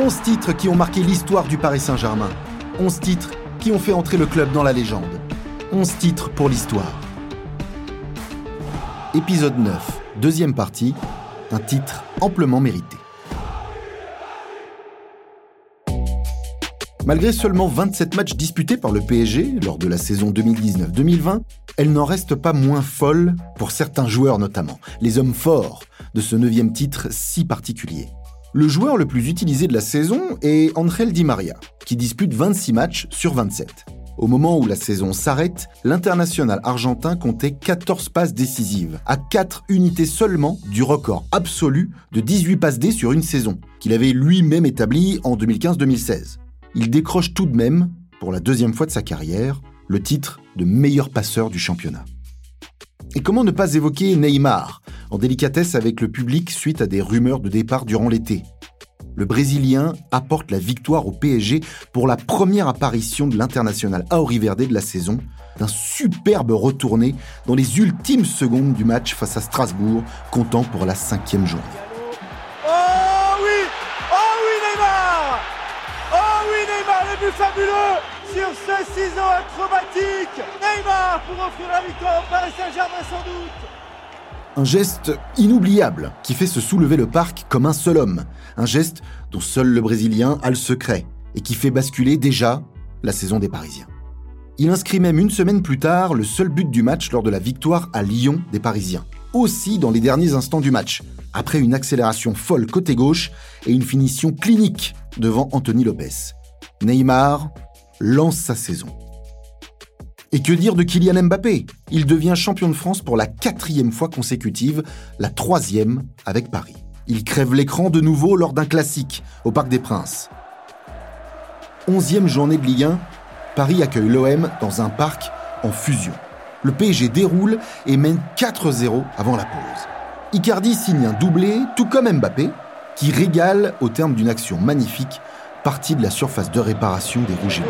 11 titres qui ont marqué l'histoire du Paris Saint-Germain. 11 titres qui ont fait entrer le club dans la légende. 11 titres pour l'histoire. Épisode 9, deuxième partie, un titre amplement mérité. Malgré seulement 27 matchs disputés par le PSG lors de la saison 2019-2020, elle n'en reste pas moins folle pour certains joueurs notamment, les hommes forts de ce neuvième titre si particulier. Le joueur le plus utilisé de la saison est Angel Di Maria, qui dispute 26 matchs sur 27. Au moment où la saison s'arrête, l'international argentin comptait 14 passes décisives, à 4 unités seulement du record absolu de 18 passes D sur une saison, qu'il avait lui-même établi en 2015-2016 il décroche tout de même, pour la deuxième fois de sa carrière, le titre de meilleur passeur du championnat. Et comment ne pas évoquer Neymar, en délicatesse avec le public suite à des rumeurs de départ durant l'été Le Brésilien apporte la victoire au PSG pour la première apparition de l'international Auriverde de la saison, d'un superbe retourné dans les ultimes secondes du match face à Strasbourg, comptant pour la cinquième journée. fabuleux sur ce ciseau acrobatique. Neymar pour offrir la victoire au Paris Saint-Germain sans doute. Un geste inoubliable qui fait se soulever le parc comme un seul homme. Un geste dont seul le Brésilien a le secret et qui fait basculer déjà la saison des Parisiens. Il inscrit même une semaine plus tard le seul but du match lors de la victoire à Lyon des Parisiens. Aussi dans les derniers instants du match, après une accélération folle côté gauche et une finition clinique devant Anthony Lopez. Neymar lance sa saison. Et que dire de Kylian Mbappé? Il devient champion de France pour la quatrième fois consécutive, la troisième avec Paris. Il crève l'écran de nouveau lors d'un classique au Parc des Princes. Onzième journée de Ligue 1, Paris accueille l'OM dans un parc en fusion. Le PSG déroule et mène 4-0 avant la pause. Icardi signe un doublé, tout comme Mbappé, qui régale au terme d'une action magnifique partie de la surface de réparation des Rouges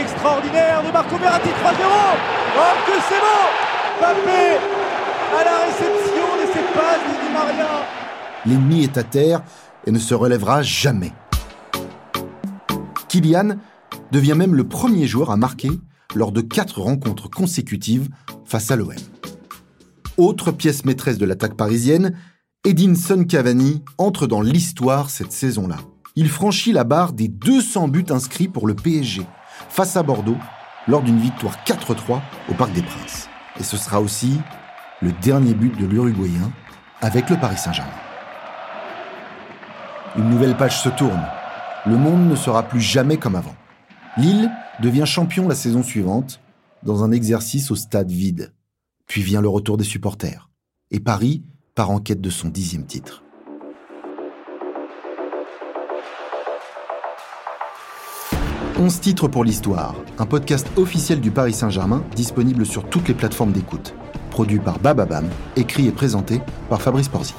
extraordinaire de Marco Verratti 3-0 Oh que c'est à la réception de ses passes Maria. L'ennemi est à terre et ne se relèvera jamais. Kylian devient même le premier joueur à marquer lors de quatre rencontres consécutives face à l'OM. Autre pièce maîtresse de l'attaque parisienne, Edinson Cavani entre dans l'histoire cette saison-là. Il franchit la barre des 200 buts inscrits pour le PSG face à Bordeaux lors d'une victoire 4-3 au Parc des Princes. Et ce sera aussi le dernier but de l'Uruguayen avec le Paris Saint-Germain. Une nouvelle page se tourne. Le monde ne sera plus jamais comme avant. Lille devient champion la saison suivante dans un exercice au stade vide. Puis vient le retour des supporters. Et Paris part en quête de son dixième titre. 11 titres pour l'histoire, un podcast officiel du Paris Saint-Germain disponible sur toutes les plateformes d'écoute. Produit par Bababam, écrit et présenté par Fabrice Porzic.